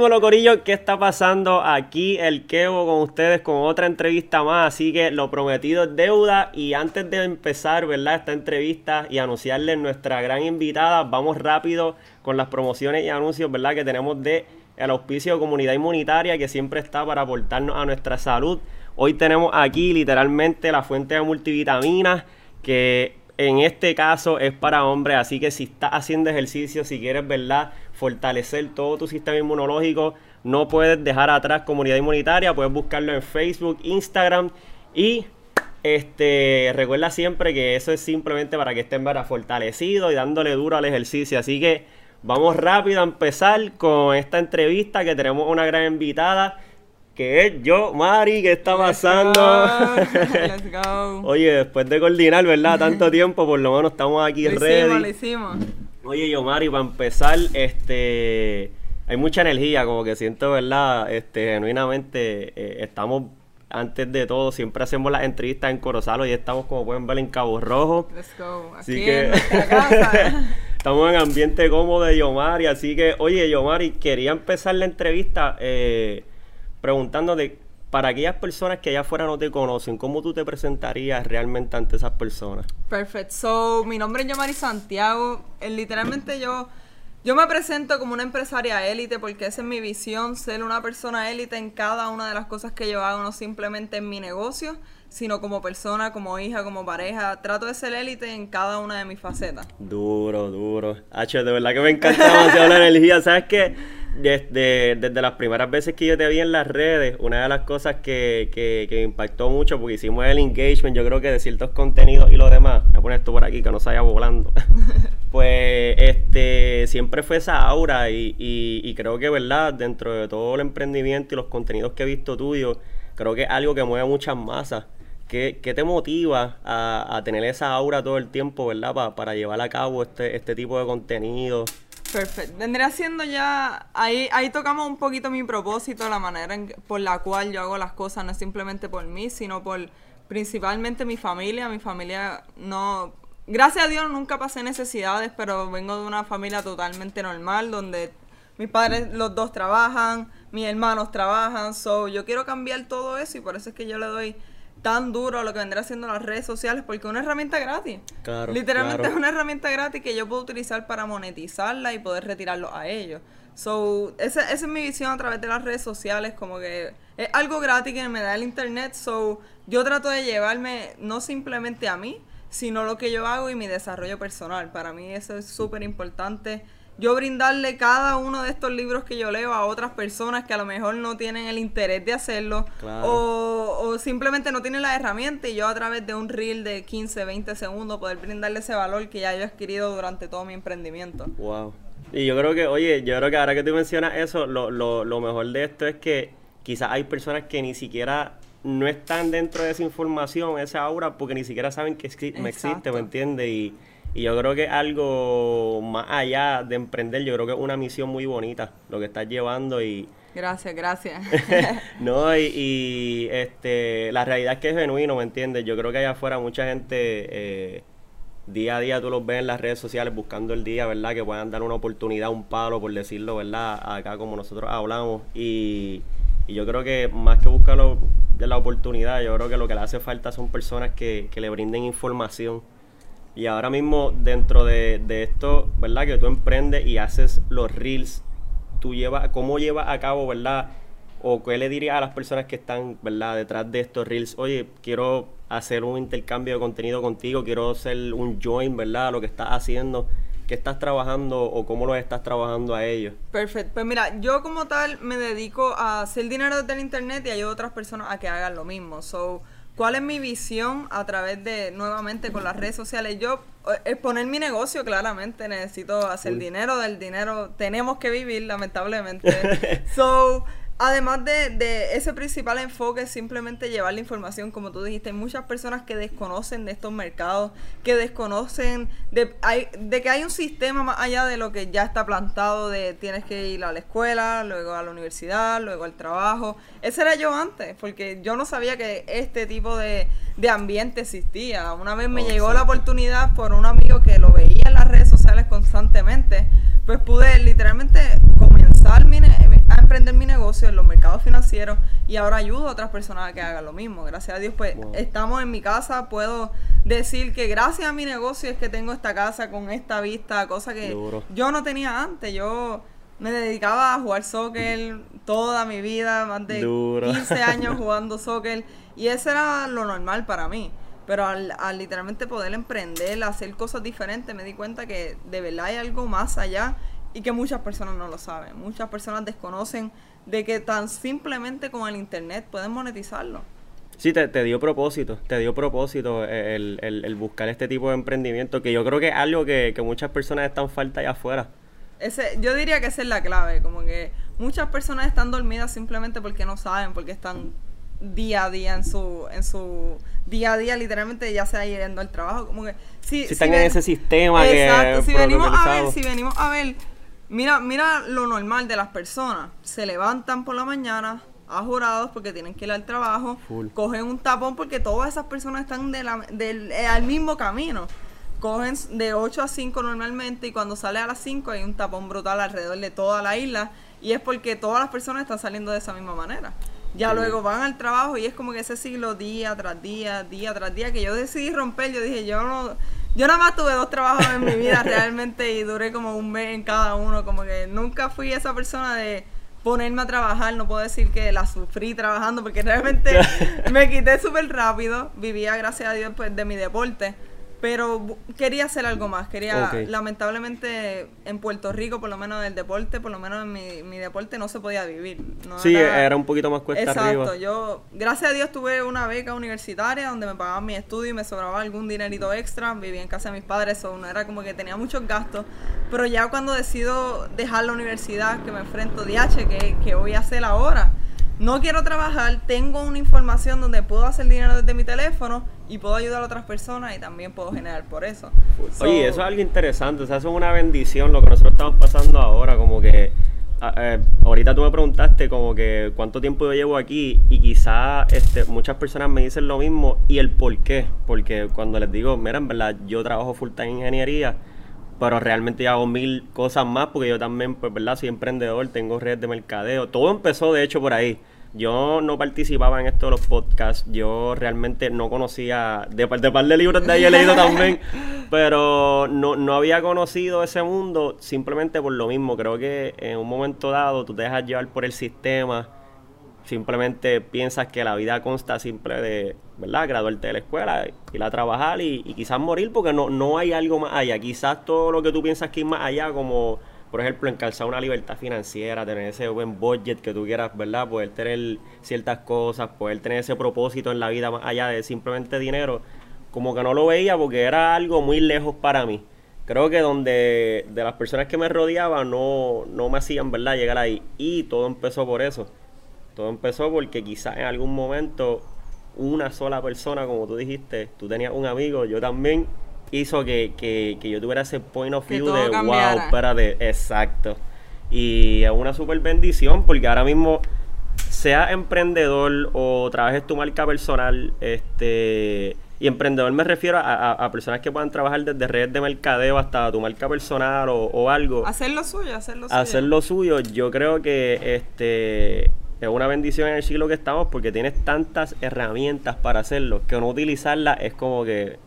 dímelo, Corillo, ¿qué está pasando? Aquí el Kevo con ustedes con otra entrevista más, así que lo prometido es deuda. Y antes de empezar, ¿verdad? Esta entrevista y anunciarles nuestra gran invitada, vamos rápido con las promociones y anuncios, ¿verdad? Que tenemos de el auspicio de Comunidad Inmunitaria, que siempre está para aportarnos a nuestra salud. Hoy tenemos aquí literalmente la fuente de multivitaminas, que en este caso es para hombres, así que si estás haciendo ejercicio, si quieres, ¿verdad? Fortalecer todo tu sistema inmunológico, no puedes dejar atrás comunidad inmunitaria, puedes buscarlo en Facebook, Instagram y este recuerda siempre que eso es simplemente para que estén ¿verdad? fortalecidos y dándole duro al ejercicio. Así que vamos rápido a empezar con esta entrevista que tenemos una gran invitada que es yo, Mari, ¿qué está pasando? Let's go. Oye, después de coordinar, ¿verdad? Tanto tiempo, por lo menos estamos aquí Lo ready. hicimos, lo hicimos. Oye, yo, Mari, para empezar, este, hay mucha energía, como que siento, ¿verdad? Este, genuinamente, eh, estamos, antes de todo, siempre hacemos las entrevistas en Corozal y estamos, como pueden ver, en Cabo Rojo. Let's go. Aquí Así que en nuestra casa. estamos en ambiente cómodo de Yomari, así que, oye, Yomari, quería empezar la entrevista eh, preguntándote, para aquellas personas que allá afuera no te conocen, ¿cómo tú te presentarías realmente ante esas personas? Perfect. So, mi nombre es Yomari Santiago. Eh, literalmente yo, yo me presento como una empresaria élite porque esa es mi visión, ser una persona élite en cada una de las cosas que yo hago, no simplemente en mi negocio, sino como persona, como hija, como pareja. Trato de ser élite en cada una de mis facetas. Duro, duro. Hacho, de verdad que me encanta demasiado la energía. ¿Sabes qué? Desde, desde las primeras veces que yo te vi en las redes, una de las cosas que, que, que me impactó mucho, porque hicimos el engagement, yo creo que de ciertos contenidos y lo demás, voy a poner esto por aquí, que no se vaya volando. pues este siempre fue esa aura y, y, y creo que, ¿verdad? Dentro de todo el emprendimiento y los contenidos que he visto tuyo, creo que es algo que mueve muchas masas. ¿Qué, qué te motiva a, a tener esa aura todo el tiempo, verdad? Pa- para llevar a cabo este, este tipo de contenido. Perfecto. Vendría siendo ya. Ahí, ahí tocamos un poquito mi propósito, la manera en por la cual yo hago las cosas, no es simplemente por mí, sino por principalmente mi familia. Mi familia no. Gracias a Dios nunca pasé necesidades, pero vengo de una familia totalmente normal, donde mis padres los dos trabajan, mis hermanos trabajan, so yo quiero cambiar todo eso y por eso es que yo le doy tan duro lo que vendrá siendo las redes sociales, porque es una herramienta gratis. Claro, Literalmente claro. es una herramienta gratis que yo puedo utilizar para monetizarla y poder retirarlo a ellos. So, esa, esa es mi visión a través de las redes sociales, como que es algo gratis que me da el internet, so yo trato de llevarme no simplemente a mí, sino lo que yo hago y mi desarrollo personal. Para mí eso es súper importante. Yo brindarle cada uno de estos libros que yo leo a otras personas que a lo mejor no tienen el interés de hacerlo Claro. o, o simplemente no tienen la herramienta y yo a través de un reel de 15, 20 segundos poder brindarle ese valor que ya yo he adquirido durante todo mi emprendimiento. Wow. Y yo creo que, oye, yo creo que ahora que tú mencionas eso, lo, lo, lo mejor de esto es que quizás hay personas que ni siquiera no están dentro de esa información, esa aura, porque ni siquiera saben que exi- me existe, Exacto. ¿me entiendes? Y, y yo creo que algo más allá de emprender, yo creo que es una misión muy bonita lo que estás llevando y... Gracias, gracias. no, y, y, este, la realidad es que es genuino, ¿me entiendes? Yo creo que allá afuera mucha gente, eh, día a día tú los ves en las redes sociales buscando el día, ¿verdad? Que puedan dar una oportunidad, un palo, por decirlo, ¿verdad? Acá como nosotros hablamos. Y, y yo creo que más que buscar lo- de la oportunidad, yo creo que lo que le hace falta son personas que, que le brinden información. Y ahora mismo dentro de, de esto, ¿verdad? Que tú emprendes y haces los reels, tú llevas, ¿cómo llevas a cabo, ¿verdad? O qué le dirías a las personas que están, ¿verdad? Detrás de estos reels, oye, quiero hacer un intercambio de contenido contigo, quiero hacer un join, ¿verdad? Lo que estás haciendo, qué estás trabajando o cómo lo estás trabajando a ellos. Perfecto. Pues mira, yo como tal me dedico a hacer dinero desde el internet y ayudo a otras personas a que hagan lo mismo. So, ¿cuál es mi visión a través de, nuevamente, con las redes sociales? Yo, eh, exponer mi negocio, claramente, necesito hacer dinero, del dinero tenemos que vivir, lamentablemente. so, Además de, de ese principal enfoque, es simplemente llevar la información, como tú dijiste, hay muchas personas que desconocen de estos mercados, que desconocen de, hay, de que hay un sistema más allá de lo que ya está plantado, de tienes que ir a la escuela, luego a la universidad, luego al trabajo. Ese era yo antes, porque yo no sabía que este tipo de, de ambiente existía. Una vez me Oh, llegó la oportunidad por un amigo que lo veía en las redes sociales constantemente, pues pude literalmente comenzar mi a emprender negocios, en los mercados financieros y ahora ayudo a otras personas a que hagan lo mismo. Gracias a Dios, pues estamos en mi casa, puedo decir que gracias a mi negocio es que tengo esta casa con esta vista, cosa que yo no tenía antes. Yo me dedicaba a jugar soccer toda mi vida, más de 15 años jugando soccer y eso era lo normal para mí. Pero al, literalmente poder emprender, hacer cosas diferentes, me di cuenta que de verdad hay algo más allá y que muchas personas no lo saben. Muchas personas desconocen de que tan simplemente con el internet pueden monetizarlo. Sí, te, dio propósito, te dio propósito el, buscar este tipo de emprendimiento, que yo creo que es algo que, muchas personas están falta allá afuera. Ese, yo diría que esa es la clave, como que muchas personas están dormidas simplemente porque no saben, porque están día a día en su, en su día a día, literalmente ya sea yendo al trabajo, como que si, si están en ese sistema exacto, si venimos a ver, si venimos a ver, mira, mira lo normal de las personas, se levantan por la mañana, a jurados porque tienen que ir al trabajo, cogen un tapón porque todas esas personas están de la, eh, al mismo camino. Cogen de 8 a 5 normalmente y cuando sale a las 5 hay un tapón brutal alrededor de toda la isla y es porque todas las personas están saliendo de esa misma manera. Ya luego van al trabajo y es como que ese siglo día tras día, día tras día, que yo decidí romper, yo dije, yo no, yo nada más tuve dos trabajos en mi vida realmente y duré como un mes en cada uno, como que nunca fui esa persona de ponerme a trabajar, no puedo decir que la sufrí trabajando porque realmente me quité súper rápido, vivía gracias a Dios pues de mi deporte pero quería hacer algo más. Quería, lamentablemente, en Puerto Rico, por lo menos del deporte, por lo menos en mi, mi deporte, no se podía vivir. sí, era, un poquito más cuesta Exacto. Yo, gracias a Dios, tuve una beca universitaria donde me pagaban mi estudio y me sobraba algún dinerito extra. Vivía en casa de mis padres, eso no era como que tenía muchos gastos. Pero ya cuando decido dejar la universidad, que me enfrento, DH, que ¿qué voy a hacer ahora? no quiero trabajar, tengo una información donde puedo hacer dinero desde mi teléfono y puedo ayudar a otras personas y también puedo generar por eso. Oye, eso es algo interesante, o sea, eso es una bendición lo que nosotros estamos pasando ahora, como que eh, ahorita tú me preguntaste como que cuánto tiempo yo llevo aquí y quizá este, muchas personas me dicen lo mismo y el por qué, porque cuando les digo, mira, en verdad yo trabajo full time en ingeniería, pero realmente hago mil cosas más porque yo también, pues, ¿verdad? Soy emprendedor, tengo redes de mercadeo. Todo empezó, de hecho, por ahí. Yo no participaba en esto de los podcasts. Yo realmente no conocía, de, de par de libros de ahí he leído también, pero no, no había conocido ese mundo simplemente por lo mismo. Creo que en un momento dado tú te dejas llevar por el sistema simplemente piensas que la vida consta simple de, ¿verdad? Graduarte de la escuela, ir a trabajar y, quizás morir porque no, no hay algo más allá. Quizás todo lo que tú piensas que es más allá, como por ejemplo encalzar una libertad financiera, tener ese buen budget que tú quieras, ¿verdad? Poder tener ciertas cosas, poder tener ese propósito en la vida más allá de simplemente dinero, como que no lo veía porque era algo muy lejos para mí. Creo que donde de las personas que me rodeaban no, no me hacían, ¿verdad? Llegar ahí. Y todo empezó por eso todo empezó porque quizás en algún momento una sola persona, como tú dijiste, tú tenías un amigo, yo también, hizo que, que, que yo tuviera ese point of view de wow, espérate, exacto. Y es una super bendición porque ahora mismo, seas emprendedor o trabajes tu marca personal, este y emprendedor me refiero a, personas que puedan trabajar desde redes de mercadeo hasta tu marca personal o, o algo. Hacer lo suyo, hacer lo suyo. Hacer lo suyo. Yo creo que este es una bendición en el siglo que estamos porque tienes tantas herramientas para hacerlo que no utilizarlas es como que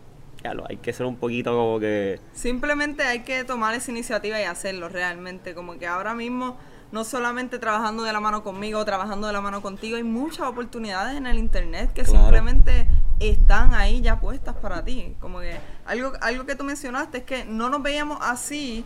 ya lo hay que ser un poquito como que simplemente hay que tomar esa iniciativa y hacerlo realmente como que ahora mismo no solamente trabajando de la mano conmigo trabajando de la mano contigo hay muchas oportunidades en el internet que simplemente están ahí ya puestas para ti como que algo algo que tú mencionaste es que no nos veíamos así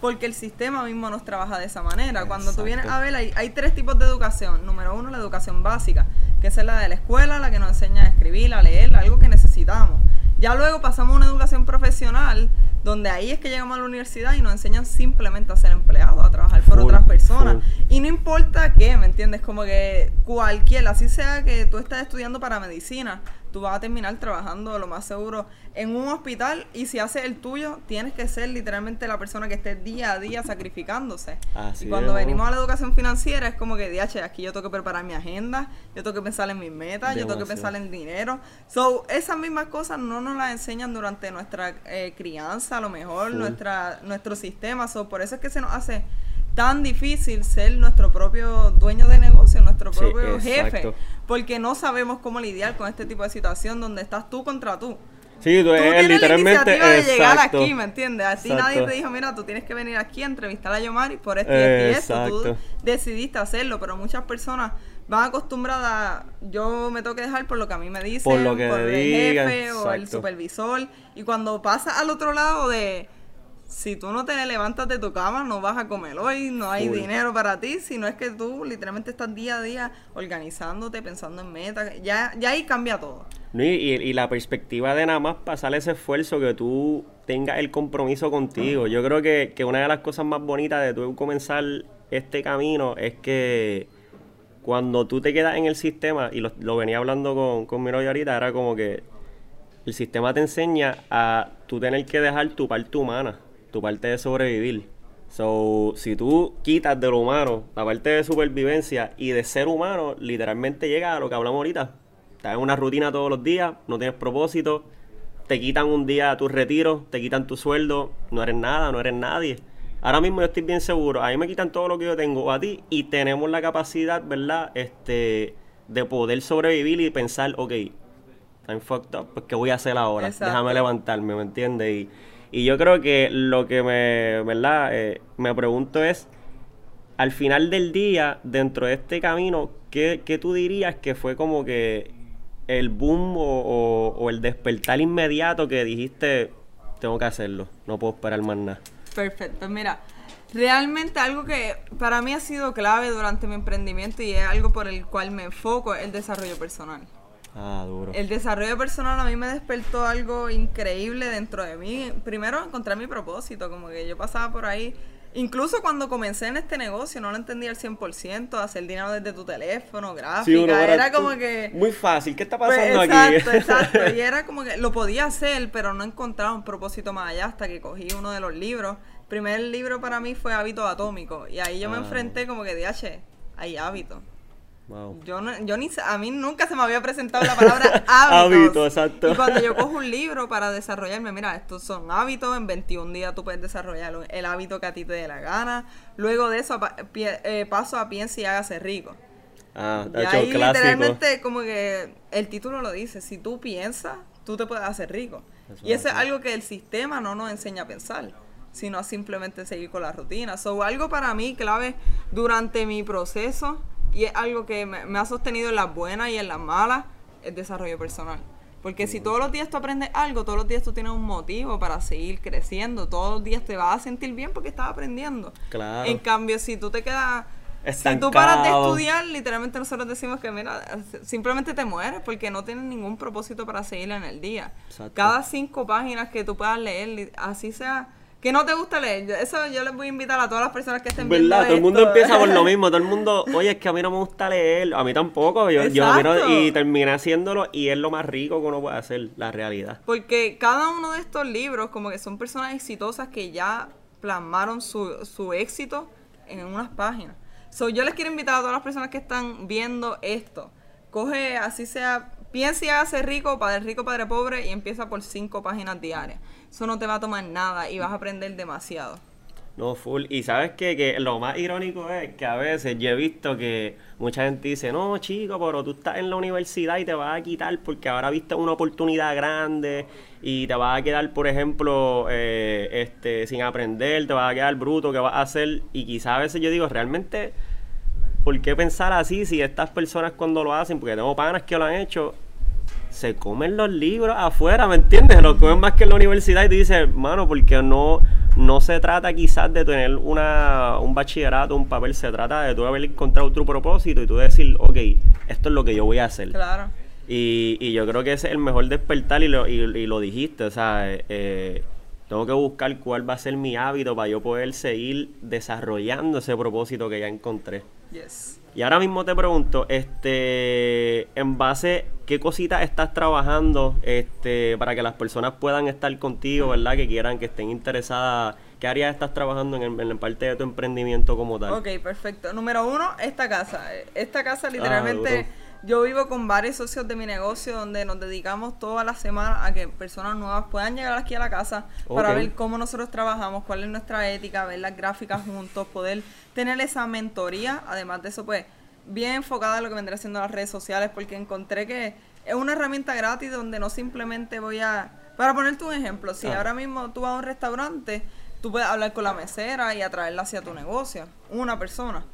porque el sistema mismo nos trabaja de esa manera. Cuando tú vienes a ver, hay, hay, tres tipos de educación. Número uno, la educación básica, que es la de la escuela, la que nos enseña a escribir, a leer, algo que necesitamos. Ya luego pasamos a una educación profesional, donde ahí es que llegamos a la universidad y nos enseñan simplemente a ser empleados, a trabajar por otras personas. Y no importa qué, ¿me entiendes? Como que cualquier, así sea que tú estés estudiando para medicina, tú vas a terminar trabajando lo más seguro en un hospital y si haces el tuyo, tienes que ser literalmente la persona que esté día a día sacrificándose. y cuando venimos a la educación financiera es como que, DH, aquí yo tengo que preparar mi agenda, yo tengo que pensar en mis metas, yo tengo que pensar en dinero. So, esas mismas cosas no nos las enseñan durante nuestra eh, crianza, a lo mejor, nuestra, nuestro sistema. So, por eso es que se nos hace tan difícil ser nuestro propio dueño de negocio, nuestro propio jefe, porque no sabemos cómo lidiar con este tipo de situación donde estás tú contra tú. Sí, tú, tienes literalmente la de llegar aquí, ¿me entiendes? Así nadie te dijo, mira, tú tienes que venir aquí a entrevistar a Yomari por esto y esto Tú decidiste hacerlo, pero muchas personas van acostumbradas, yo me tengo que dejar por lo que a mí me dicen, por, lo que el jefe o el supervisor. Y cuando pasa al otro lado de si tú no te levantas de tu cama, no vas a comer hoy, no hay dinero para ti, sino es que tú literalmente estás día a día organizándote, pensando en metas, ya, ya ahí cambia todo. y, y, la perspectiva de nada más pasar ese esfuerzo, que tú tengas el compromiso contigo. Yo creo que, que una de las cosas más bonitas de tú comenzar este camino es que cuando tú te quedas en el sistema, y lo, venía hablando con, con mi novia ahorita, era como que el sistema te enseña a tú tener que dejar tu parte humana tu parte de sobrevivir. So, si tú quitas de lo humano la parte de supervivencia y de ser humano, literalmente llega a lo que hablamos ahorita. Estás en una rutina todos los días, no tienes propósito, te quitan un día tu retiro, te quitan tu sueldo, no eres nada, no eres nadie. Ahora mismo yo estoy bien seguro, a mí me quitan todo lo que yo tengo a ti y tenemos la capacidad, ¿verdad? Este, de poder sobrevivir y pensar, ok, I'm fucked up, pues ¿qué voy a hacer ahora? Déjame levantarme, ¿me entiendes? Y, y yo creo que lo que me, ¿verdad? Eh, me pregunto es, al final del día, dentro de este camino, ¿qué, tú dirías que fue como que el boom o, el despertar inmediato que dijiste, tengo que hacerlo, no puedo esperar más nada? Perfecto, mira, realmente algo que para mí ha sido clave durante mi emprendimiento y es algo por el cual me enfoco es el desarrollo personal. Ah, duro. El desarrollo personal a mí me despertó algo increíble dentro de mí. Primero encontré mi propósito, como que yo pasaba por ahí. Incluso cuando comencé en este negocio no lo entendía al 100%, hacer dinero desde tu teléfono, gráfica, era como que... Muy fácil, ¿qué está pasando pues, exacto, aquí? Exacto, y era como que lo podía hacer, pero no encontraba un propósito más allá hasta que cogí uno de los libros. El primer libro para mí fue Hábitos Atómicos, y ahí yo me ah. enfrenté como que, DH, hay hábitos yo, no, yo ni a mí nunca se me había presentado la palabra hábitos. exacto. Y cuando yo cojo un libro para desarrollarme, mira, estos son hábitos, en 21 días tú puedes desarrollar el hábito que a ti te dé la gana. Luego de eso eh, paso a piensa y hágase rico. Ah, y ahí literalmente como que el título lo dice, si tú piensas, tú te puedes hacer rico. y eso es algo que el sistema no nos enseña a pensar sino a simplemente seguir con la rutina. So, algo para mí clave durante mi proceso y es algo que me, ha sostenido en las buenas y en las malas, el desarrollo personal. Porque si todos los días tú aprendes algo, todos los días tú tienes un motivo para seguir creciendo, todos los días te vas a sentir bien porque estás aprendiendo. Claro. En cambio, si tú te quedas Si tú paras de estudiar, literalmente nosotros decimos que, mira, simplemente te mueres porque no tienes ningún propósito para seguir en el día. Cada cinco páginas que tú puedas leer, así sea que no te gusta leer. Eso yo les voy a invitar a todas las personas que estén viendo ¿Verdad? Todo el mundo empieza por lo mismo. Todo el mundo, oye, es que a mí no me gusta leer. A mí tampoco. Yo, yo y terminé haciéndolo y es lo más rico que uno puede hacer, la realidad. Porque cada uno de estos libros, como que son personas exitosas que ya plasmaron su, su éxito en unas páginas. So, yo les quiero invitar a todas las personas que están viendo esto. Coge, así sea, piensa y hágase rico, padre rico, padre pobre, y empieza por cinco páginas diarias eso no te va a tomar nada y vas a aprender demasiado. No, full. Y sabes qué? que lo más irónico es que a veces yo he visto que mucha gente dice, no, chico, pero tú estás en la universidad y te vas a quitar porque ahora viste una oportunidad grande y te vas a quedar, por ejemplo, eh, este, sin aprender, te vas a quedar bruto, ¿qué vas a hacer? Y quizás a veces yo digo, realmente, ¿por qué pensar así si estas personas cuando lo hacen, porque tengo panas que lo han hecho, se comen los libros afuera, ¿me entiendes? Los comen más que en la universidad y te dices, mano, porque no, no se trata quizás de tener una, un bachillerato, un papel, se trata de tú haber encontrado otro propósito y tú decir, ok, esto es lo que yo voy a hacer. Claro. Y, y yo creo que ese es el mejor despertar y lo, y, lo dijiste, o sea, eh, tengo que buscar cuál va a ser mi hábito para yo poder seguir desarrollando ese propósito que ya encontré. Yes. Y ahora mismo te pregunto, este, en base, ¿qué cositas estás trabajando este, para que las personas puedan estar contigo, verdad? Que quieran, que estén interesadas. ¿Qué áreas estás trabajando en, en, parte de tu emprendimiento como tal? Ok, perfecto. Número uno, esta casa. Esta casa literalmente... Ah, Yo vivo con varios socios de mi negocio donde nos dedicamos toda la semana a que personas nuevas puedan llegar aquí a la casa para ver cómo nosotros trabajamos, cuál es nuestra ética, ver las gráficas juntos, poder tener esa mentoría. Además de eso, pues, bien enfocada a lo que vendría siendo las redes sociales, porque encontré que es una herramienta gratis donde no simplemente voy a... Para ponerte un ejemplo, si Ah. ahora mismo tú vas a un restaurante, tú puedes hablar con la mesera y atraerla hacia tu negocio, una persona.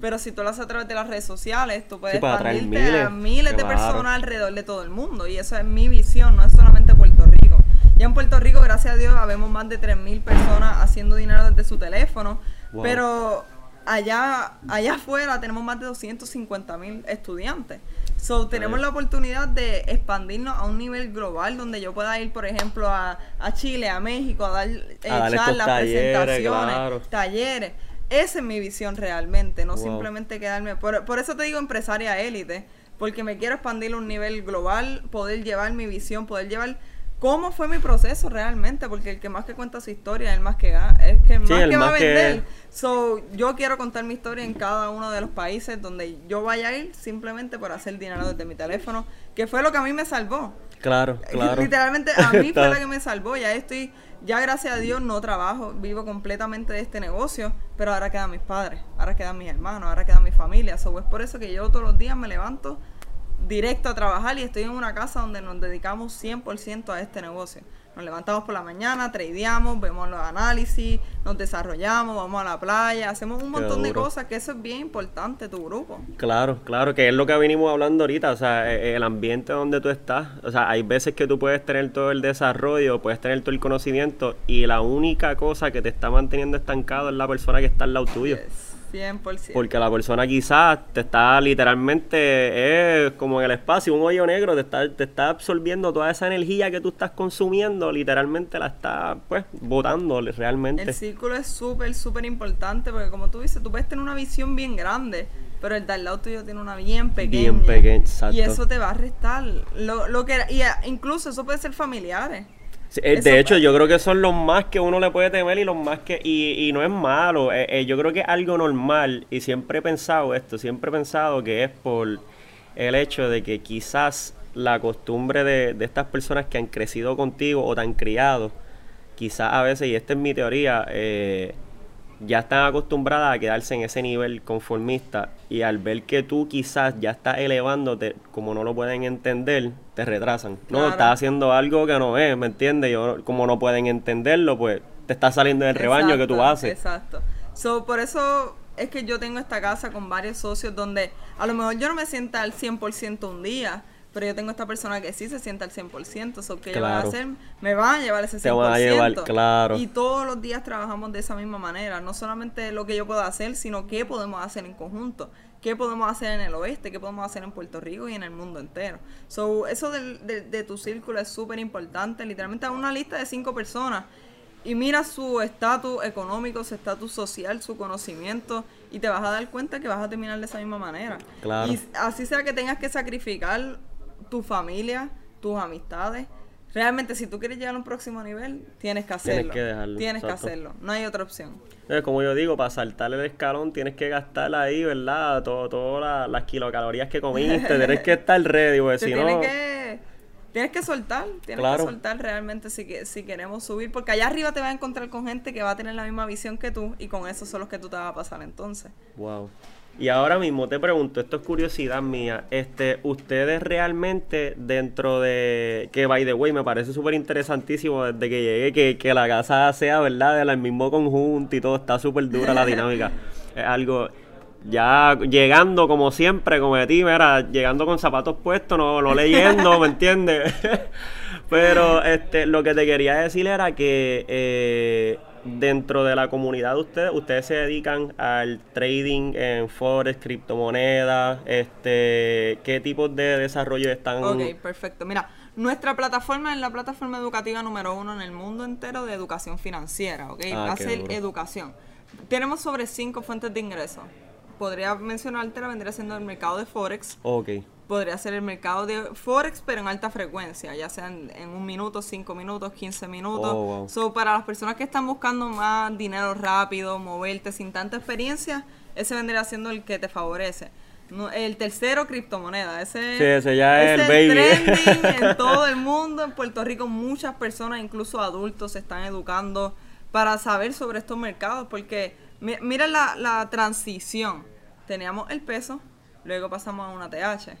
Pero si tú lo haces a través de las redes sociales, tú puedes atraer expandirte a miles, miles de claro. personas alrededor de todo el mundo. Y eso es mi visión, no es solamente Puerto Rico. Ya en Puerto Rico, gracias a Dios, habemos más de 3.000 personas haciendo dinero desde su teléfono. Wow. Pero allá, allá afuera tenemos más de 250.000 estudiantes. So, tenemos la oportunidad de expandirnos a un nivel global donde yo pueda ir, por ejemplo, a, a Chile, a México, a dar eh, A charlas, talleres, presentaciones, claro. talleres. Esa es mi visión realmente, no Wow. simplemente quedarme. Por, por eso te digo empresaria élite, porque me quiero expandir a un nivel global, poder llevar mi visión, poder llevar cómo fue mi proceso realmente, porque el que más que cuenta su historia es el más que, es que más el que va a más que- vender. So, yo quiero contar mi historia en cada uno de los países donde yo vaya a ir simplemente por hacer dinero desde mi teléfono, que fue lo que a mí me salvó. Claro, claro. Literalmente a mí fue la que me salvó. Ya estoy, ya gracias a Dios no trabajo, vivo completamente de este negocio, pero ahora quedan mis padres, ahora quedan mis hermanos, ahora queda mi familia. So, es por eso que yo todos los días me levanto directo a trabajar y estoy en una casa donde nos dedicamos 100% a este negocio. Nos levantamos por la mañana, tradeamos, vemos los análisis, nos desarrollamos, vamos a la playa, hacemos un montón de cosas que eso es bien importante, tu grupo. Claro, claro, que es lo que venimos hablando ahorita, o sea, e- el ambiente donde tú estás, o sea, hay veces que tú puedes tener todo el desarrollo, puedes tener todo el conocimiento y la única cosa que te está manteniendo estancado es la persona que está al lado tuyo. Yes, 100%. Porque la persona quizás te está literalmente, es como en el espacio, un hoyo negro, te está, te está absorbiendo toda esa energía que tú estás consumiendo, literalmente la está, pues, botando realmente. El círculo es súper, súper importante porque como tú dices, tú puedes tener una visión bien grande, pero el de al lado tuyo tiene una bien pequeña. Bien pequeña, exacto. Y eso te va a restar. Lo, lo que, y a- incluso eso puede ser familiares. Sí, eh, de hecho, yo creo que son los más que uno le puede temer y los más que... Y, y no es malo, eh, eh, yo creo que es algo normal y siempre he pensado esto, siempre he pensado que es por el hecho de que quizás la costumbre de, de estas personas que han crecido contigo o te han criado, quizás a veces, y esta es mi teoría, ya están acostumbradas a quedarse en ese nivel conformista y al ver que tú quizás ya estás elevándote, como no lo pueden entender, te retrasan. No, Claro. estás haciendo algo que no es, ¿me entiendes? Yo, como no pueden entenderlo, pues te está saliendo del rebaño que tú haces. Exacto. So, por eso es que yo tengo esta casa con varios socios donde a lo mejor yo no me sienta al 100% un día, pero yo tengo esta persona que sí se sienta al 100%. So, que ellos van a Claro. hacer? Me van a llevar ese 100%. Te van a llevar, claro. Y todos los días trabajamos de esa misma manera. No solamente lo que yo puedo hacer, sino qué podemos hacer en conjunto. ¿Qué podemos hacer en el oeste? ¿Qué podemos hacer en Puerto Rico y en el mundo entero? So, eso de, de tu círculo es súper importante. Literalmente haz una lista de cinco personas y mira su estatus económico, su estatus social, su conocimiento y te vas a dar cuenta que vas a terminar de esa misma manera. Claro. Y así sea que tengas que sacrificar tu familia, tus amistades. Realmente, si tú quieres llegar a un próximo nivel, tienes que hacerlo. que dejarlo, Tienes que hacerlo. No hay otra opción. Como yo digo, para saltar el escalón tienes que gastar ahí, ¿verdad? Todo, todas la- las kilocalorías que comiste, tienes que estar ready, Te si tienes no... que tienes que soltar, tienes Claro. que soltar realmente si, que, si queremos subir, porque allá arriba te vas a encontrar con gente que va a tener la misma visión que tú y con eso son los que tú te vas a pasar entonces. Wow. Y ahora mismo te pregunto, esto es curiosidad mía, este, ustedes realmente dentro de, que by the way, me parece súper interesantísimo desde que llegué, que, que la casa sea, ¿verdad?, del mismo conjunto y todo, está súper dura la dinámica. Es algo, ya llegando como siempre, como de ti, mira, llegando con zapatos puestos, no, no leyendo, ¿me entiendes? Pero este, lo que te quería decir era que eh, dentro de la comunidad de ustedes, ustedes se dedican al trading en forex, criptomonedas, este, ¿qué tipos de desarrollo están? Ok, perfecto. Mira, nuestra plataforma es la plataforma educativa número uno en el mundo entero de educación financiera, ¿ok? Ah, Va a qué ser duro. educación. Tenemos sobre cinco fuentes de ingresos. Podría mencionarte, la vendría siendo el mercado de Forex, Ok, podría ser el mercado de Forex, pero en alta frecuencia, ya sea en, un minuto, cinco minutos, 15 minutos. Oh, wow. So, para las personas que están buscando más dinero rápido, moverte sin tanta experiencia, ese vendría siendo el que te favorece. No, el tercero, criptomoneda. Ese, Sí, ese ya es el baby. trending en todo el mundo. En Puerto Rico muchas personas, incluso adultos, se están educando para saber sobre estos mercados. Porque mi- mira la, la transición. Teníamos el peso, luego pasamos a una TH.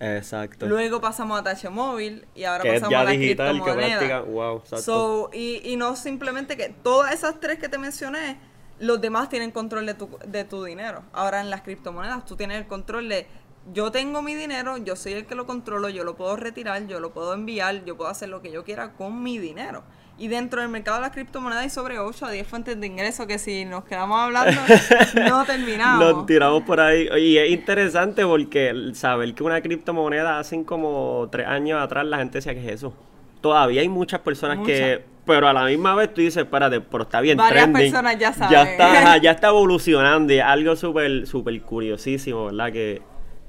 Exacto. Luego pasamos a TH móvil y ahora que pasamos ya a la digital, que práctica, wow, exacto. So, y, y no simplemente que todas esas tres que te mencioné, los demás tienen control de tu, de tu dinero. Ahora en las criptomonedas tú tienes el control de, yo tengo mi dinero, yo soy el que lo controlo, yo lo puedo retirar, yo lo puedo enviar, yo puedo hacer lo que yo quiera con mi dinero. Y dentro del mercado de las criptomonedas hay sobre 8 a 10 fuentes de ingreso que si nos quedamos hablando no terminamos. Nos tiramos por ahí. Y es interesante porque saber que una criptomoneda hace como tres años atrás la gente decía que es eso. Todavía hay muchas personas que... Pero a la misma vez tú dices, espérate, pero está bien Varias trending. personas ya Ya saben. está, ajá, ya está evolucionando y es algo súper súper curiosísimo, ¿verdad? Que,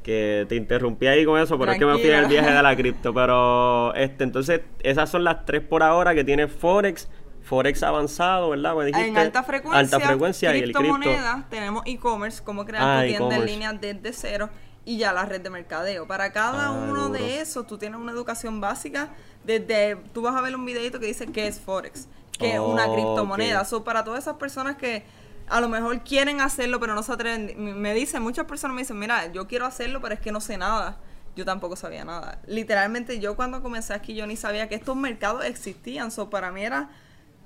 que te interrumpí ahí con eso, pero es que me fui el viaje de la cripto. Pero, este, entonces, esas son las tres por ahora que tiene Forex. Forex avanzado, ¿verdad? Me dijiste, En alta frecuencia, Alta frecuencia y el cripto. criptomonedas, tenemos e-commerce, cómo crear Ah, tu tienda en línea desde cero y ya la red de mercadeo. Para cada Ah, uno duro. de esos, tú tienes una educación básica. Desde, tú vas a ver un videito que dice qué es Forex, que es una criptomoneda. ok. So, para todas esas personas que a lo mejor quieren hacerlo, pero no se atreven. Me dicen, muchas personas me dicen, mira, yo quiero hacerlo, pero es que no sé nada. Yo tampoco sabía nada. Literalmente, yo cuando comencé aquí, yo ni sabía que estos mercados existían. So, para mí era,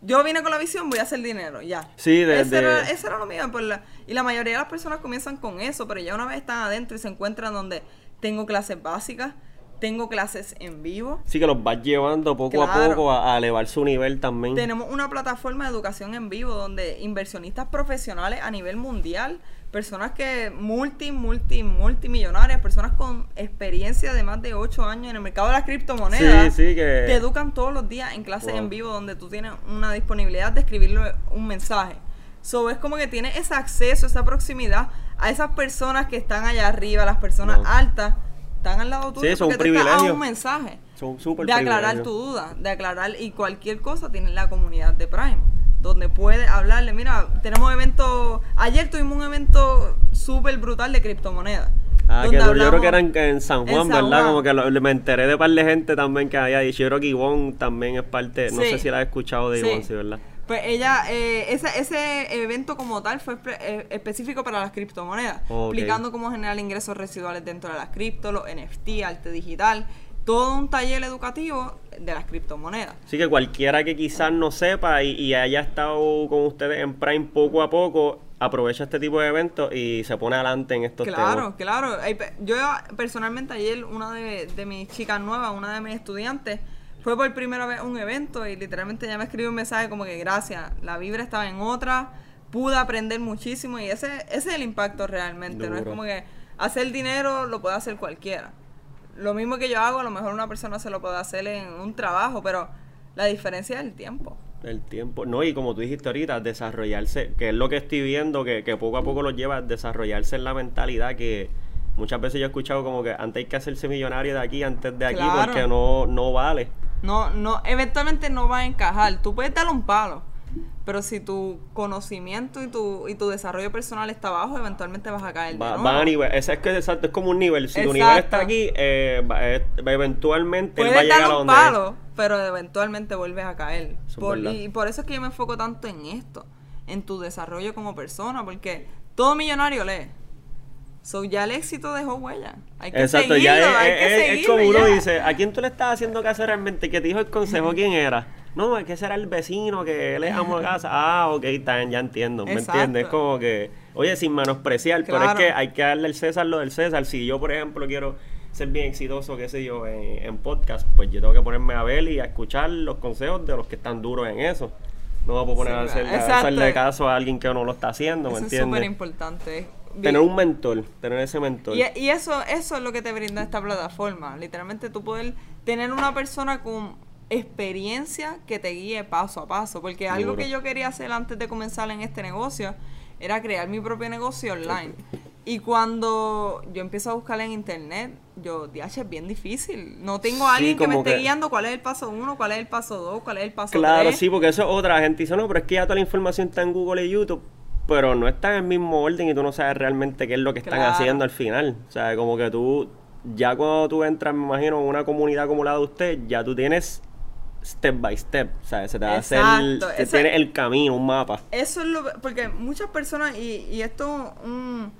yo vine con la visión, voy a hacer dinero, ya. Sí, de- Ese de- era, eso era lo mío. pues, la- y la mayoría de las personas comienzan con eso, pero ya una vez están adentro y se encuentran donde tengo clases básicas, tengo clases en vivo, Sí, que los vas llevando poco a poco a, a elevar su nivel también. tenemos una plataforma de educación en vivo donde inversionistas profesionales a nivel mundial, personas que multi, multi, multimillonarias, personas con experiencia de más de 8 años en el mercado de las criptomonedas, Sí, sí, que- te educan todos los días en clases Wow. en vivo donde tú tienes una disponibilidad de escribirle un mensaje. So, es como que tienes ese acceso, esa proximidad a esas personas que están allá arriba, las personas Wow. altas, están al lado tuyo Sí, son porque un a privilegio. un mensaje Son de aclarar tu duda, de aclarar y cualquier cosa tiene la comunidad de Prime, donde puedes hablarle, mira, tenemos evento, ayer tuvimos un evento súper brutal de criptomonedas. Ah, que yo creo que era en, en San en Juan, San ¿verdad? Juan. Como que lo- me enteré de par de gente también que había dicho. Yo creo que Ivonne también es parte, no Sí. sé si la has escuchado de Sí. Ivonne, sí, ¿verdad? Pues ella, eh, ese, ese evento como tal fue eh, específico para las criptomonedas, Ok. explicando cómo generar ingresos residuales dentro de las cripto, los NFT, arte digital, todo un taller educativo de las criptomonedas. Así que cualquiera que quizás no sepa y, y haya estado con ustedes en Prime poco a poco, aprovecha este tipo de eventos y se pone adelante en estos Claro, temas. claro. Pe- Yo personalmente ayer una de, de mis chicas nuevas, una de mis estudiantes, fue por primera vez un evento y literalmente ya me escribió un mensaje como que gracias, la vibra estaba en otra, pude aprender muchísimo y ese, ese es el impacto realmente, no es como que hacer dinero lo puede hacer cualquiera. Lo mismo que yo hago, a lo mejor una persona se lo puede hacer en un trabajo, pero la diferencia es el tiempo. El tiempo. No, y como tú dijiste ahorita, desarrollarse, que es lo que estoy viendo, que, que poco a poco los lleva a desarrollarse en la mentalidad que muchas veces yo he escuchado como que antes hay que hacerse millonario de aquí antes de aquí Claro. porque no, no vale. No, no, eventualmente no va a encajar. Tú puedes darle un palo, pero si tu conocimiento y tu, y tu desarrollo personal está bajo, eventualmente vas a caer. Va, va a nivel, es que exacto, es como un nivel. Si tu nivel está aquí, eh, va- eh, eventualmente él va a Puedes llegar donde es. palo, pero eventualmente vuelves a caer. Es Por- verdad. y por eso es que yo me enfoco tanto en esto, en tu desarrollo como persona, porque todo millonario lee. So, ya el éxito dejó huella. Hay que Exacto, seguirlo, ya es, hay es- que es- es como uno ya. dice, ¿a quién tú le estás haciendo caso realmente? Que te dijo el consejo, ¿quién era? No, es que ese era el vecino que le amo a casa. Ah, ok, bien, ya entiendo, ¿me Exacto. entiendes? Es como que, oye, sin menospreciar, pero es que hay que darle al César lo del César. Si yo, por ejemplo, quiero ser bien exitoso, qué sé yo, en, en podcast, pues yo tengo que ponerme a ver y a escuchar los consejos de los que están duros en eso. No me puedo poner Sí, a, hacer- a hacerle caso a alguien que no lo está haciendo, ¿me Eso es entiendes? súper importante. Tener un mentor, tener ese mentor. Y, y eso, eso es lo que te brinda esta plataforma. Literalmente tú poder tener una persona con experiencia que te guíe paso a paso. Porque algo que yo quería hacer antes de comenzar en este negocio era crear mi propio negocio online. Y cuando yo empiezo a buscar en internet, yo, DH, es bien difícil. No tengo a Sí, alguien que me esté que- guiando cuál es el paso uno, cuál es el paso dos, cuál es el paso Claro, tres. sí, porque eso es otra gente dice, no, pero es que ya toda la información está en Google y YouTube. Pero no están en el mismo orden y tú no sabes realmente qué es lo que están Claro. haciendo al final. O sea, como que tú, ya cuando tú entras, me imagino, en una comunidad como la de usted, ya tú tienes step by step. O sea, se te hace el, Exacto, te eso- tienes el camino, un mapa. Eso es lo... Porque muchas personas, y, y esto un-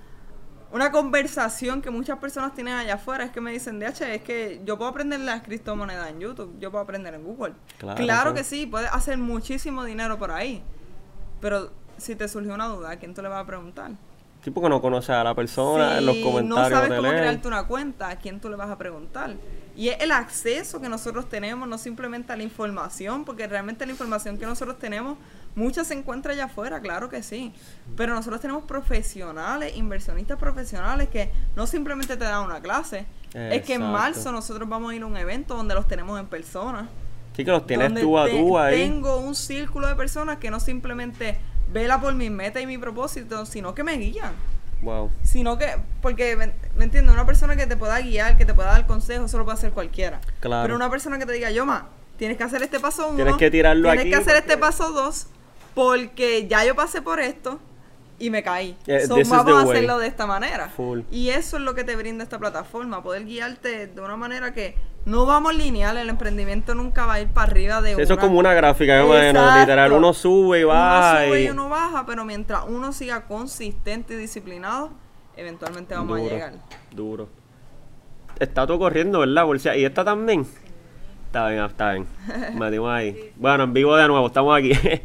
una conversación que muchas personas tienen allá afuera, es que me dicen, DH, es que yo puedo aprender las criptomonedas en YouTube, yo puedo aprender en Google. Claro, que sí, puedes hacer muchísimo dinero por ahí. Pero si te surgió una duda, ¿a quién tú le vas a preguntar? Sí, porque no conoces a la persona, en los comentarios no sabes cómo leen. crearte una cuenta, ¿a quién tú le vas a preguntar? Y es el acceso que nosotros tenemos, no simplemente a la información, porque realmente la información que nosotros tenemos, mucha se encuentra allá afuera, claro que sí. Pero nosotros tenemos profesionales, inversionistas profesionales que no simplemente te dan una clase. Es que en marzo nosotros vamos a ir a un evento donde los tenemos en persona. Sí, que los tienes tú a tú ahí. Tengo un círculo de personas que no simplemente vela por mi meta y mi propósito, sino que me guían Wow. sino que, porque, ¿me, me entiendes? Una persona que te pueda guiar, que te pueda dar consejos, eso lo puede hacer cualquiera. Claro. Pero una persona que te diga, Yoma, tienes que hacer este paso uno. Tienes que tirarlo Tienes aquí que hacer este porque- paso dos, porque ya yo pasé por esto y me caí. Eh, So, vamos a way. hacerlo de esta manera. Full. Y eso es lo que te brinda esta plataforma, poder guiarte de una manera que no vamos lineal, el emprendimiento nunca va a ir para arriba de Sí, eso es como una gráfica, yo imagino. Exacto. Literal, uno sube y baja. Uno sube y y- uno baja, pero mientras uno siga consistente y disciplinado, eventualmente vamos duro, a llegar. Duro. Está todo corriendo, ¿verdad? Si- ¿Y esta también? Está bien, está bien. Metimos ahí. Bueno, en vivo de nuevo, estamos aquí.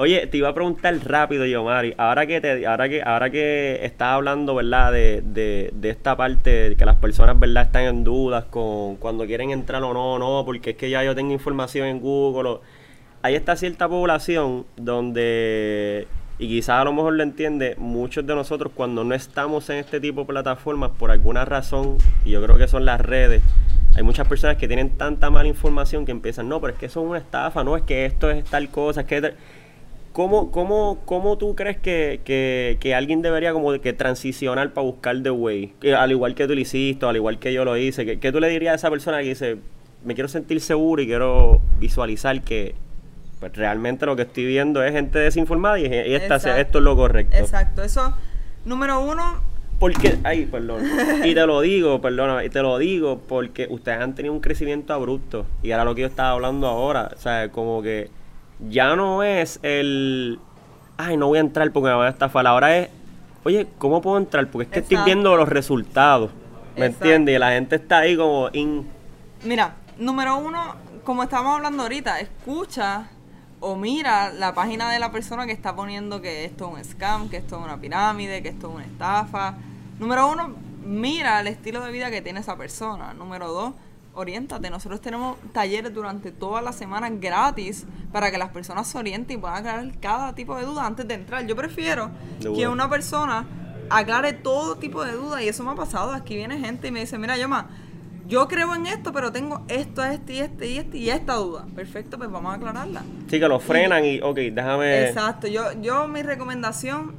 Oye, te iba a preguntar rápido, yo, Mari. Ahora que te, ahora que, ahora que estás hablando, ¿verdad? De, de, de esta parte, de que las personas, ¿verdad? Están en dudas con cuando quieren entrar o no, no, porque es que ya yo tengo información en Google. o- hay esta cierta población donde, y quizás a lo mejor lo entiende, muchos de nosotros cuando no estamos en este tipo de plataformas por alguna razón, y yo creo que son las redes, hay muchas personas que tienen tanta mala información que empiezan, no, pero es que eso es una estafa, no, es que esto es tal cosa, es que... tal". ¿Cómo, cómo, cómo tú crees que, que, que alguien debería como que transicionar para buscar The Way? Que al igual que tú lo hiciste, al igual que yo lo hice, ¿qué, qué tú le dirías a esa persona que dice, me quiero sentir seguro y quiero visualizar que pues, realmente lo que estoy viendo es gente desinformada y, y esta- esto es lo correcto? Exacto, eso, número uno, Porque, ay, perdón. Y te lo digo, perdona, y te lo digo porque ustedes han tenido un crecimiento abrupto. Y era lo que yo estaba hablando ahora. O sea, como que ya no es el. Ay, no voy a entrar porque me van a estafar. Ahora es, oye, ¿cómo puedo entrar? Porque es que estoy viendo los resultados. ¿Me entiendes? Y la gente está ahí como in. mira, número uno, como estamos hablando ahorita, escucha o mira la página de la persona que está poniendo que esto es un scam, que esto es una pirámide, que esto es una estafa. Número uno, mira el estilo de vida que tiene esa persona. Número dos, oriéntate. Nosotros tenemos talleres durante toda la semana gratis para que las personas se orienten y puedan aclarar cada tipo de duda antes de entrar. Yo prefiero que una. persona aclare todo tipo de dudas y eso me ha pasado. Aquí viene gente y me dice, mira, Yoma, yo creo en esto, pero tengo esto, este y este y este y esta duda. Perfecto, pues vamos a aclararla. Sí, que lo frenan y, ok, déjame. Exacto. Yo, yo mi recomendación,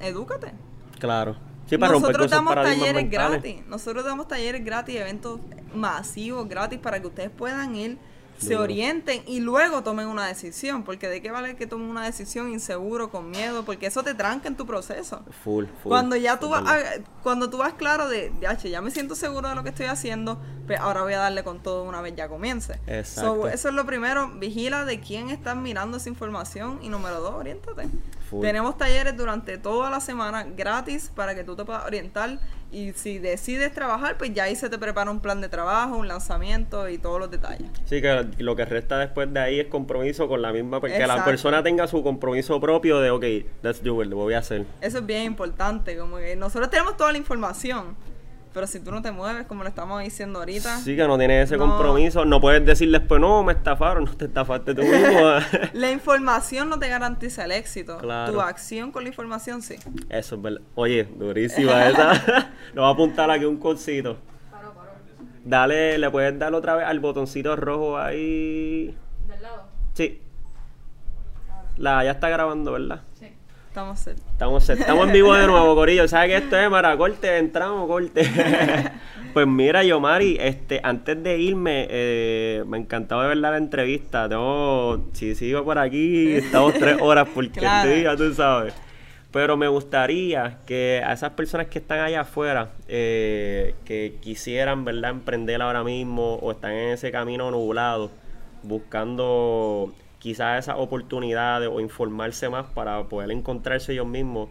edúcate. Claro. Sí, para Nosotros damos talleres mentales. gratis. Nosotros damos talleres gratis, eventos masivos gratis para que ustedes puedan ir, se orienten y luego tomen una decisión. Porque de qué vale que tomen una decisión inseguro, con miedo, porque eso te tranca en tu proceso. Full, full. Cuando ya tú vas, a- cuando tú vas claro de, de "Ache, ya me siento seguro de lo que estoy haciendo, pues ahora voy a darle con todo una vez ya comience. Exacto. So, eso es lo primero, vigila de quién estás mirando esa información y número dos, oriéntate. Full. Tenemos talleres durante toda la semana gratis para que tú te puedas orientar y si decides trabajar, pues ya ahí se te prepara un plan de trabajo, un lanzamiento y todos los detalles. Sí, que lo que resta después de ahí es compromiso con la misma, que la persona tenga su compromiso propio de, ok, let's do it, lo voy a hacer. Eso es bien importante, como que nosotros tenemos toda la información, pero si tú no te mueves, como lo estamos diciendo ahorita, Sí, que no tienes ese No. compromiso, no puedes decir después, no, me estafaron, no te estafaste tú mismo. La información no te garantiza el éxito. Claro. Tu acción con la información sí. Eso es verdad. Oye, durísima esa. Lo voy a apuntar aquí un cosito. Dale, le puedes dar otra vez al botoncito rojo ahí. ¿Del lado? Sí. La, ya está grabando, ¿verdad? Estamos set. Estamos, estamos en vivo de nuevo, Corillo. ¿Sabes que esto es para corte? Entramos, corte. pues mira, Yomari, este, antes de irme, eh, me encantaba de ver la entrevista. Tengo, si sigo por aquí, estamos tres horas porque Claro. ya tú sabes. Pero me gustaría que a esas personas que están allá afuera, eh, que quisieran, ¿verdad?, emprender ahora mismo o están en ese camino nublado, buscando quizás esas oportunidades o informarse más para poder encontrarse ellos mismos,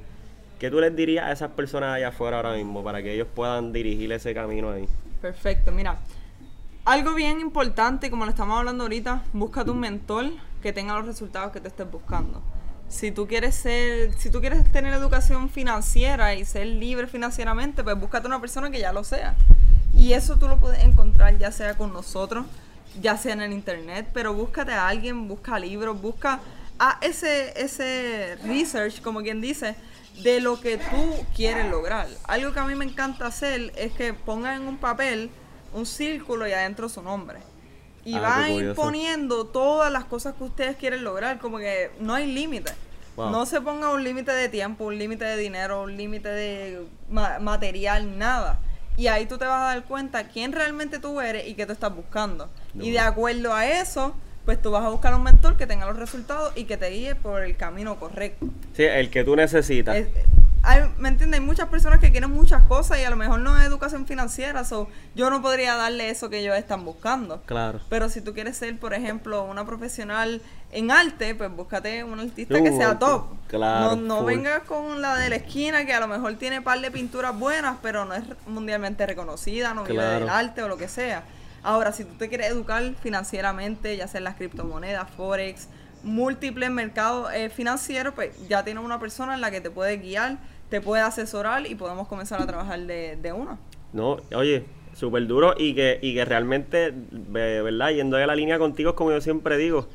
¿qué tú les dirías a esas personas allá afuera ahora mismo para que ellos puedan dirigir ese camino ahí? Perfecto, mira, algo bien importante, como le estamos hablando ahorita, búscate un mentor que tenga los resultados que te estés buscando si tú quieres ser, si tú quieres tener educación financiera y ser libre financieramente, pues búscate una persona que ya lo sea. Y eso tú lo puedes encontrar ya sea con nosotros, ya sea en el internet, pero búscate a alguien, busca libros, busca a ese, ese research, como quien dice, de lo que tú quieres lograr. Algo que a mí me encanta hacer es que pongan en un papel un círculo y adentro su nombre y ah, van imponiendo todas las cosas que ustedes quieren lograr, como que no hay límite. No se ponga un límite de tiempo, un límite de dinero, un límite de material, nada. Y ahí tú te vas a dar cuenta quién realmente tú eres y qué te estás buscando. Y de acuerdo a eso, pues tú vas a buscar un mentor que tenga los resultados y que te guíe por el camino correcto. Sí, el que tú necesitas hay, ¿me entiendes? Hay muchas personas que quieren muchas cosas y a lo mejor no es educación financiera, so yo no podría darle eso que ellos están buscando. Claro. Pero si tú quieres ser, por ejemplo, una profesional en arte, pues búscate un artista que sea top. Claro. No, no vengas con la de la esquina que a lo mejor tiene un par de pinturas buenas, pero no es mundialmente reconocida, no vive del arte o lo que sea. Ahora, si tú te quieres educar financieramente, ya sea en las criptomonedas, forex, múltiples mercados eh, financieros, pues ya tienes una persona en la que te puede guiar, te puede asesorar y podemos comenzar a trabajar de, de una. No, oye, súper duro y que, y que realmente, ¿verdad? Yendo de la línea contigo, como yo siempre digo,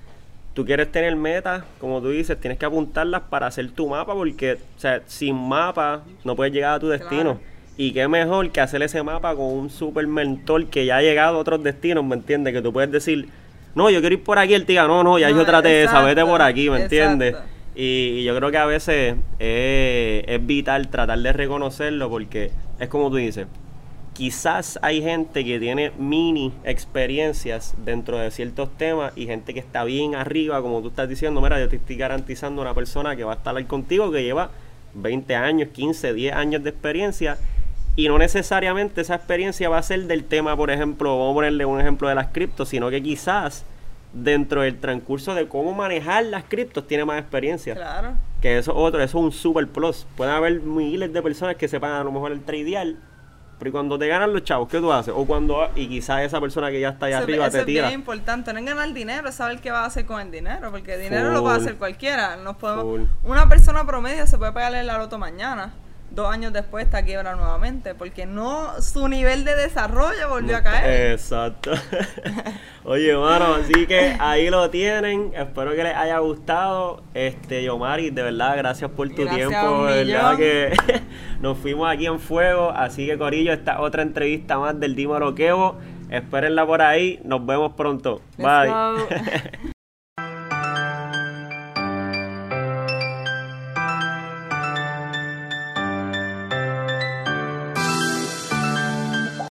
tú quieres tener metas, como tú dices, tienes que apuntarlas para hacer tu mapa, porque, o sea, sin mapa no puedes llegar a tu destino. Y qué mejor que hacer ese mapa con un super mentor que ya ha llegado a otros destinos, ¿me entiendes? Que tú puedes decir, no, yo quiero ir por aquí, el tío, no, no, ya yo traté de esa, vete por aquí, ¿me entiendes? Y, yo creo que a veces es vital tratar de reconocerlo porque es como tú dices, quizás hay gente que tiene mini experiencias dentro de ciertos temas y gente que está bien arriba, como tú estás diciendo, mira, yo te estoy garantizando una persona que va a estar ahí contigo que lleva 20 años, 15, 10 años de experiencia y no necesariamente esa experiencia va a ser del tema, por ejemplo, vamos a ponerle un ejemplo de las criptos, sino que quizás dentro del transcurso de cómo manejar las criptos tiene más experiencia. Claro. Que eso otro, eso es un super plus. Pueden haber miles de personas que sepan a lo mejor el tradear, pero cuando te ganan los chavos, ¿qué tú haces? O cuando, y quizás esa persona que ya está ahí arriba te tira. Es bien importante, no es ganar dinero, es saber qué va a hacer con el dinero, porque el dinero lo puede hacer cualquiera. Nos podemos, una persona promedio se puede pagarle la loto mañana dos años después está quiebra nuevamente, porque no, su nivel de desarrollo volvió a caer. Exacto. Oye, mano, así que ahí lo tienen. Espero que les haya gustado. Este, Yomari, de verdad, gracias por tu tiempo. De verdad que nos fuimos aquí en fuego. Así que, Corillo, esta otra entrevista más del Dímaro Quevo. Espérenla por ahí. Nos vemos pronto. Bye.